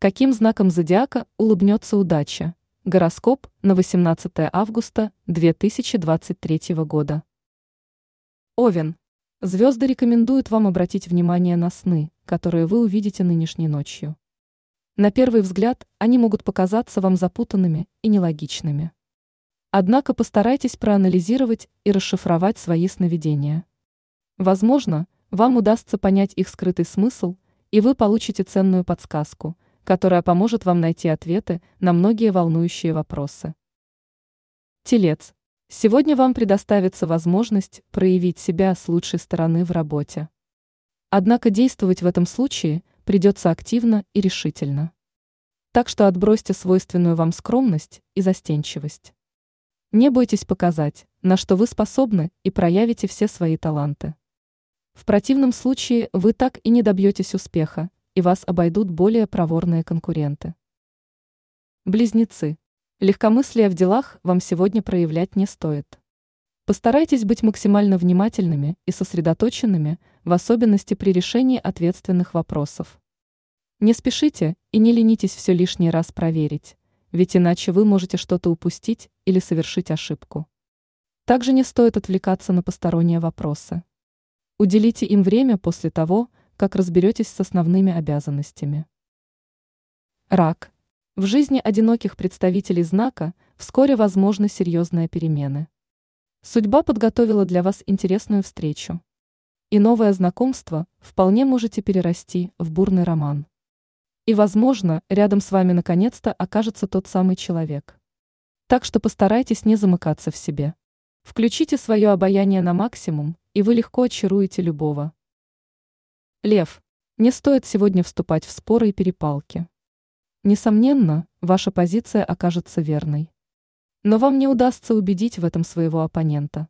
Каким знаком зодиака улыбнется удача? Гороскоп на 18 августа 2023 года. Овен. Звезды рекомендуют вам обратить внимание на сны, которые вы увидите нынешней ночью. На первый взгляд они могут показаться вам запутанными и нелогичными. Однако постарайтесь проанализировать и расшифровать свои сновидения. Возможно, вам удастся понять их скрытый смысл, и вы получите ценную подсказку – которая поможет вам найти ответы на многие волнующие вопросы. Телец. Сегодня вам предоставится возможность проявить себя с лучшей стороны в работе. Однако действовать в этом случае придется активно и решительно. Так что отбросьте свойственную вам скромность и застенчивость. Не бойтесь показать, на что вы способны, и проявите все свои таланты. В противном случае вы так и не добьетесь успеха, и вас обойдут более проворные конкуренты. Близнецы. Легкомыслие в делах вам сегодня проявлять не стоит. Постарайтесь быть максимально внимательными и сосредоточенными, в особенности при решении ответственных вопросов. Не спешите и не ленитесь все лишний раз проверить, ведь иначе вы можете что-то упустить или совершить ошибку. Также не стоит отвлекаться на посторонние вопросы. Уделите им время после того, как разберетесь с основными обязанностями. Рак. В жизни одиноких представителей знака вскоре возможны серьезные перемены. Судьба подготовила для вас интересную встречу. И новое знакомство вполне можете перерасти в бурный роман. И, возможно, рядом с вами наконец-то окажется тот самый человек. Так что постарайтесь не замыкаться в себе. Включите свое обаяние на максимум, и вы легко очаруете любого. Лев, не стоит сегодня вступать в споры и перепалки. Несомненно, ваша позиция окажется верной. Но вам не удастся убедить в этом своего оппонента.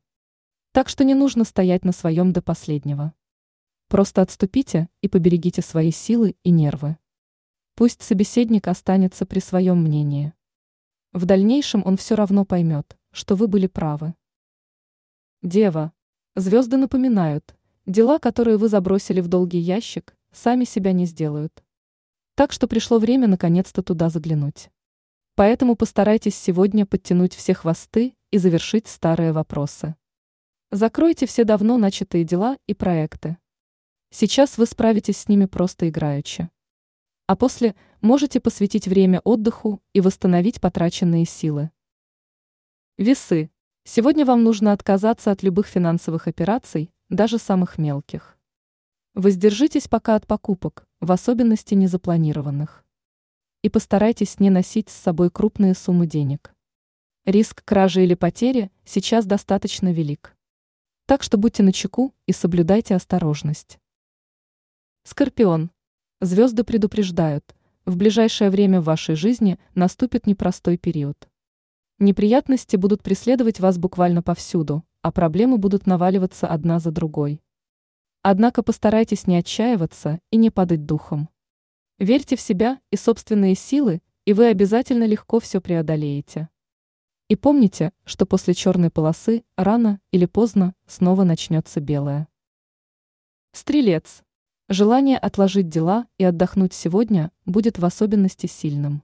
Так что не нужно стоять на своем до последнего. Просто отступите и поберегите свои силы и нервы. Пусть собеседник останется при своем мнении. В дальнейшем он все равно поймет, что вы были правы. Дева. Звезды напоминают, Дела, которые вы забросили в долгий ящик, сами себя не сделают. Так что пришло время наконец-то туда заглянуть. Поэтому постарайтесь сегодня подтянуть все хвосты и завершить старые вопросы. Закройте все давно начатые дела и проекты. Сейчас вы справитесь с ними просто играючи. А после можете посвятить время отдыху и восстановить потраченные силы. Весы. Сегодня вам нужно отказаться от любых финансовых операций, даже самых мелких. Воздержитесь пока от покупок, в особенности незапланированных. И постарайтесь не носить с собой крупные суммы денег. Риск кражи или потери сейчас достаточно велик. Так что будьте начеку и соблюдайте осторожность. Скорпион. Звезды предупреждают, в ближайшее время в вашей жизни наступит непростой период. Неприятности будут преследовать вас буквально повсюду, а проблемы будут наваливаться одна за другой. Однако постарайтесь не отчаиваться и не падать духом. Верьте в себя и собственные силы, и вы обязательно легко все преодолеете. И помните, что после черной полосы рано или поздно снова начнется белая. Стрелец. Желание отложить дела и отдохнуть сегодня будет в особенности сильным.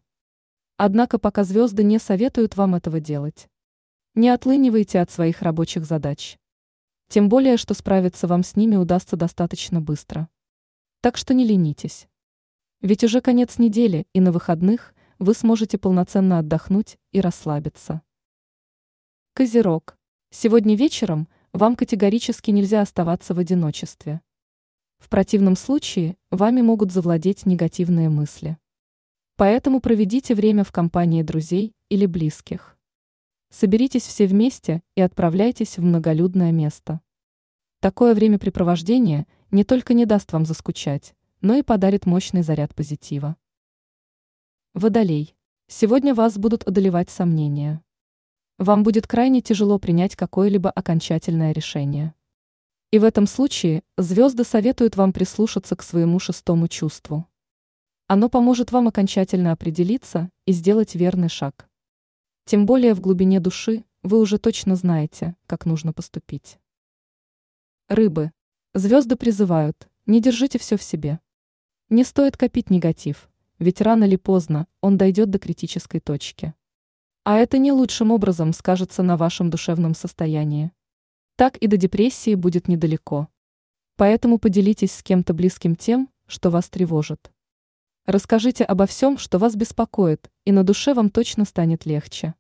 Однако пока звезды не советуют вам этого делать. Не отлынивайте от своих рабочих задач. Тем более, что справиться вам с ними удастся достаточно быстро. Так что не ленитесь. Ведь уже конец недели, и на выходных вы сможете полноценно отдохнуть и расслабиться. Козерог. Сегодня вечером вам категорически нельзя оставаться в одиночестве. В противном случае вами могут завладеть негативные мысли. Поэтому проведите время в компании друзей или близких. Соберитесь все вместе и отправляйтесь в многолюдное место. Такое времяпрепровождение не только не даст вам заскучать, но и подарит мощный заряд позитива. Водолей. Сегодня вас будут одолевать сомнения. Вам будет крайне тяжело принять какое-либо окончательное решение. И в этом случае звезды советуют вам прислушаться к своему шестому чувству. Оно поможет вам окончательно определиться и сделать верный шаг. Тем более в глубине души вы уже точно знаете, как нужно поступить. Рыбы. Звезды призывают, не держите все в себе. Не стоит копить негатив, ведь рано или поздно он дойдет до критической точки. А это не лучшим образом скажется на вашем душевном состоянии. Так и до депрессии будет недалеко. Поэтому поделитесь с кем-то близким тем, что вас тревожит. Расскажите обо всем, что вас беспокоит, и на душе вам точно станет легче.